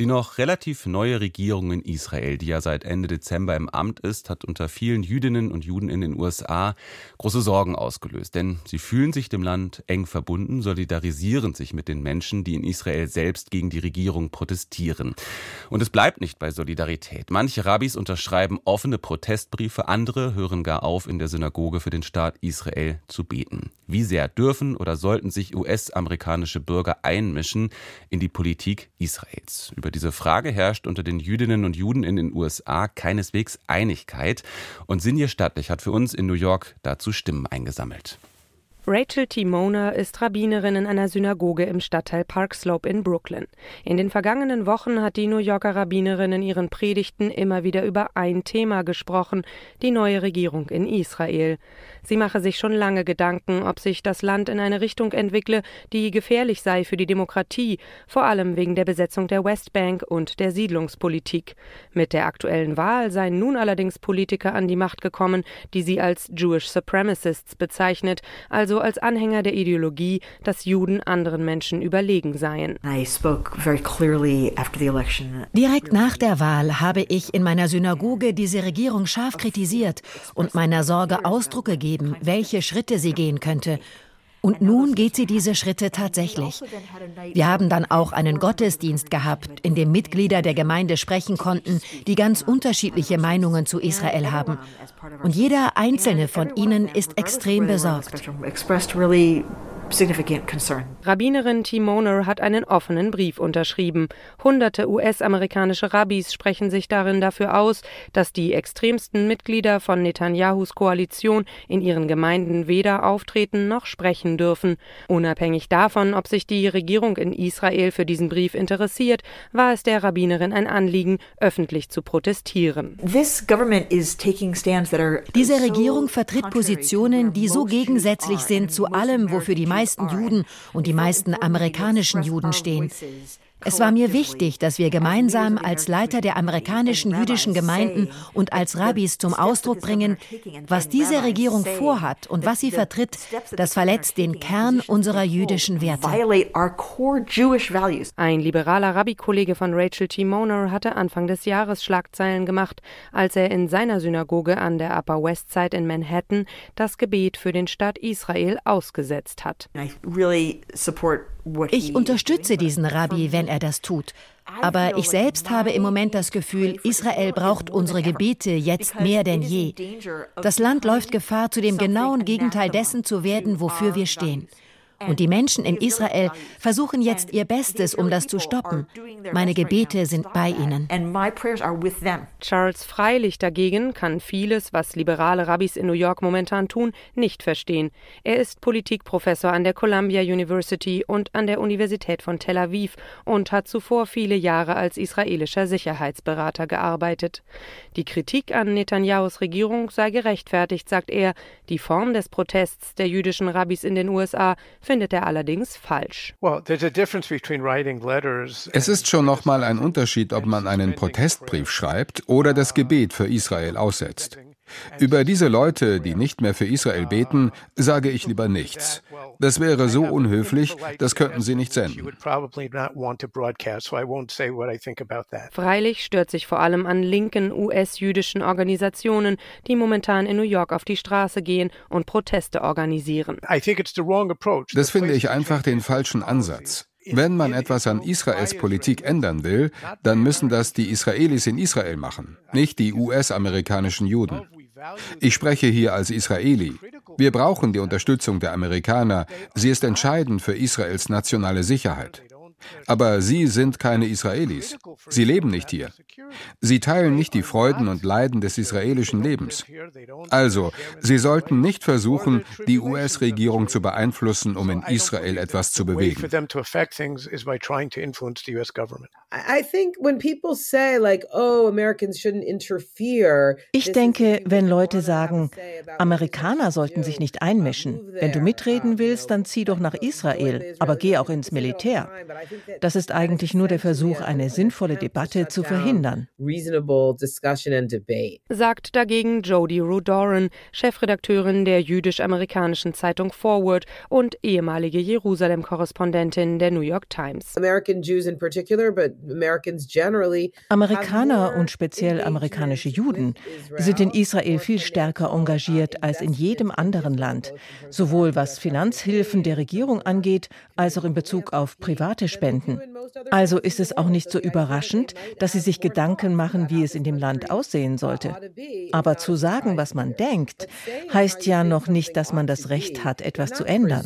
Die noch relativ neue Regierung in Israel, die ja seit Ende Dezember im Amt ist, hat unter vielen Jüdinnen und Juden in den USA große Sorgen ausgelöst. Denn sie fühlen sich dem Land eng verbunden, solidarisieren sich mit den Menschen, die in Israel selbst gegen die Regierung protestieren. Und es bleibt nicht bei Solidarität. Manche Rabbis unterschreiben offene Protestbriefe, andere hören gar auf, in der Synagoge für den Staat Israel zu beten. Wie sehr dürfen oder sollten sich US-amerikanische Bürger einmischen in die Politik Israels? Über diese Frage herrscht unter den Jüdinnen und Juden in den USA keineswegs Einigkeit. Und Sinje Stattlich hat für uns in New York dazu Stimmen eingesammelt. Rachel Timoner ist Rabbinerin in einer Synagoge im Stadtteil Park Slope in Brooklyn. In den vergangenen Wochen hat die New Yorker Rabbinerin in ihren Predigten immer wieder über ein Thema gesprochen, die neue Regierung in Israel. Sie mache sich schon lange Gedanken, ob sich das Land in eine Richtung entwickle, die gefährlich sei für die Demokratie, vor allem wegen der Besetzung der Westbank und der Siedlungspolitik. Mit der aktuellen Wahl seien nun allerdings Politiker an die Macht gekommen, die sie als Jewish Supremacists bezeichnet, also also als Anhänger der Ideologie, dass Juden anderen Menschen überlegen seien. Direkt nach der Wahl habe ich in meiner Synagoge diese Regierung scharf kritisiert und meiner Sorge Ausdruck gegeben, welche Schritte sie gehen könnte und nun geht sie diese Schritte tatsächlich. Wir haben dann auch einen Gottesdienst gehabt, in dem Mitglieder der Gemeinde sprechen konnten, die ganz unterschiedliche Meinungen zu Israel haben. Und jeder einzelne von ihnen ist extrem besorgt. Rabbinerin Timoner hat einen offenen Brief unterschrieben. Hunderte US-amerikanische Rabbis sprechen sich darin dafür aus, dass die extremsten Mitglieder von Netanyahus Koalition in ihren Gemeinden weder auftreten noch sprechen dürfen. Unabhängig davon, ob sich die Regierung in Israel für diesen Brief interessiert, war es der Rabbinerin ein Anliegen, öffentlich zu protestieren. Diese Regierung vertritt Positionen, die so gegensätzlich sind zu allem, wofür die meisten Juden und die meisten amerikanischen Juden stehen. Es war mir wichtig, dass wir gemeinsam als Leiter der amerikanischen jüdischen Gemeinden und als Rabbis zum Ausdruck bringen, was diese Regierung vorhat und was sie vertritt, das verletzt den Kern unserer jüdischen Werte. Ein liberaler Rabbi-Kollege von Rachel T. Moner hatte Anfang des Jahres Schlagzeilen gemacht, als er in seiner Synagoge an der Upper West Side in Manhattan das Gebet für den Staat Israel ausgesetzt hat. Ich unterstütze diesen Rabbi, wenn er das tut. Aber ich selbst habe im Moment das Gefühl, Israel braucht unsere Gebete jetzt mehr denn je. Das Land läuft Gefahr, zu dem genauen Gegenteil dessen zu werden, wofür wir stehen. Und die Menschen in Israel versuchen jetzt ihr Bestes, um das zu stoppen. Meine Gebete sind bei ihnen. Charles Freilich dagegen kann vieles, was liberale Rabbis in New York momentan tun, nicht verstehen. Er ist Politikprofessor an der Columbia University und an der Universität von Tel Aviv und hat zuvor viele Jahre als israelischer Sicherheitsberater gearbeitet. Die Kritik an Netanyahus Regierung sei gerechtfertigt, sagt er. Die Form des Protests der jüdischen Rabbis in den USA findet er allerdings falsch. Es ist schon nochmal ein Unterschied, ob man einen Protestbrief schreibt oder das Gebet für Israel aussetzt. Über diese Leute, die nicht mehr für Israel beten, sage ich lieber nichts. Das wäre so unhöflich, das könnten Sie nicht senden. Freilich stört sich vor allem an linken US-jüdischen Organisationen, die momentan in New York auf die Straße gehen und Proteste organisieren. Das finde ich einfach den falschen Ansatz. Wenn man etwas an Israels Politik ändern will, dann müssen das die Israelis in Israel machen, nicht die US-amerikanischen Juden. Ich spreche hier als Israeli. Wir brauchen die Unterstützung der Amerikaner. Sie ist entscheidend für Israels nationale Sicherheit. Aber sie sind keine Israelis. Sie leben nicht hier. Sie teilen nicht die Freuden und Leiden des israelischen Lebens. Also, sie sollten nicht versuchen, die US-Regierung zu beeinflussen, um in Israel etwas zu bewegen. Ich denke, wenn Leute sagen, Amerikaner sollten sich nicht einmischen. Wenn du mitreden willst, dann zieh doch nach Israel, aber geh auch ins Militär. Das ist eigentlich nur der Versuch, eine sinnvolle Debatte zu verhindern. Sagt dagegen Jody Rudoran, Chefredakteurin der jüdisch-amerikanischen Zeitung Forward und ehemalige Jerusalem-Korrespondentin der New York Times. Amerikaner und speziell amerikanische Juden sind in Israel viel stärker engagiert als in jedem anderen Land, sowohl was Finanzhilfen der Regierung angeht, als auch in Bezug auf private Spenden. Also ist es auch nicht so überraschend, dass sie sich Gedanken machen, wie es in dem Land aussehen sollte. Aber zu sagen, was man denkt, heißt ja noch nicht, dass man das Recht hat, etwas zu ändern.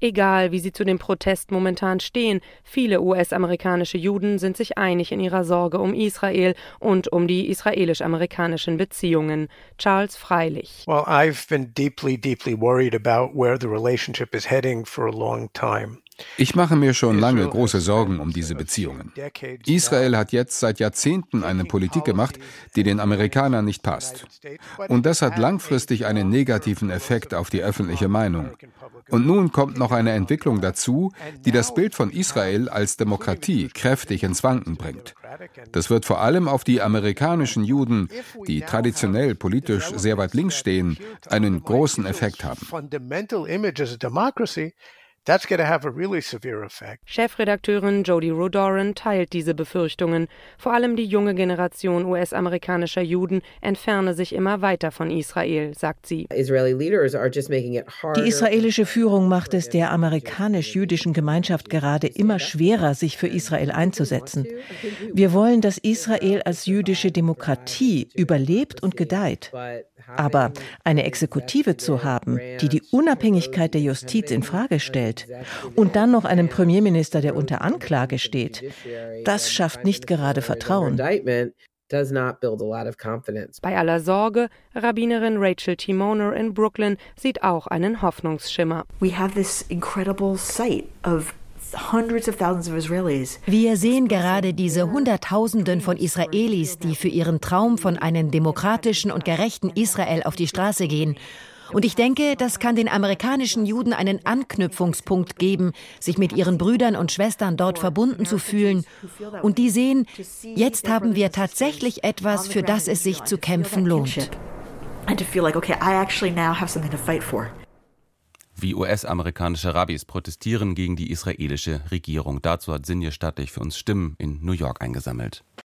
Egal, wie sie zu dem Protest momentan stehen, viele US-amerikanische Juden sind sich einig in ihrer Sorge um Israel und um die israelisch-amerikanischen Beziehungen. Charles Freilich. Well, I've been deeply, deeply worried about where the relationship is heading for a long time. Ich mache mir schon lange große Sorgen um diese Beziehungen. Israel hat jetzt seit Jahrzehnten eine Politik gemacht, die den Amerikanern nicht passt. Und das hat langfristig einen negativen Effekt auf die öffentliche Meinung. Und nun kommt noch eine Entwicklung dazu, die das Bild von Israel als Demokratie kräftig ins Wanken bringt. Das wird vor allem auf die amerikanischen Juden, die traditionell politisch sehr weit links stehen, einen großen Effekt haben. That's going to have a really severe effect. Chefredakteurin Jody Rodoran teilt diese Befürchtungen. Vor allem die junge Generation US-amerikanischer Juden entferne sich immer weiter von Israel, sagt sie. Die israelische Führung macht es der amerikanisch-jüdischen Gemeinschaft gerade immer schwerer, sich für Israel einzusetzen. Wir wollen, dass Israel als jüdische Demokratie überlebt und gedeiht. Aber eine Exekutive zu haben, die die Unabhängigkeit der Justiz in Frage stellt und dann noch einen Premierminister, der unter Anklage steht, das schafft nicht gerade Vertrauen. Bei aller Sorge, Rabbinerin Rachel Timoner in Brooklyn sieht auch einen Hoffnungsschimmer. We have this incredible sight of wir sehen gerade diese Hunderttausenden von Israelis, die für ihren Traum von einem demokratischen und gerechten Israel auf die Straße gehen. Und ich denke, das kann den amerikanischen Juden einen Anknüpfungspunkt geben, sich mit ihren Brüdern und Schwestern dort verbunden zu fühlen. Und die sehen, jetzt haben wir tatsächlich etwas, für das es sich zu kämpfen lohnt. And to feel like, okay, I actually now have something to fight for wie US-amerikanische Rabbis protestieren gegen die israelische Regierung. Dazu hat Sinje Stattlich für uns Stimmen in New York eingesammelt.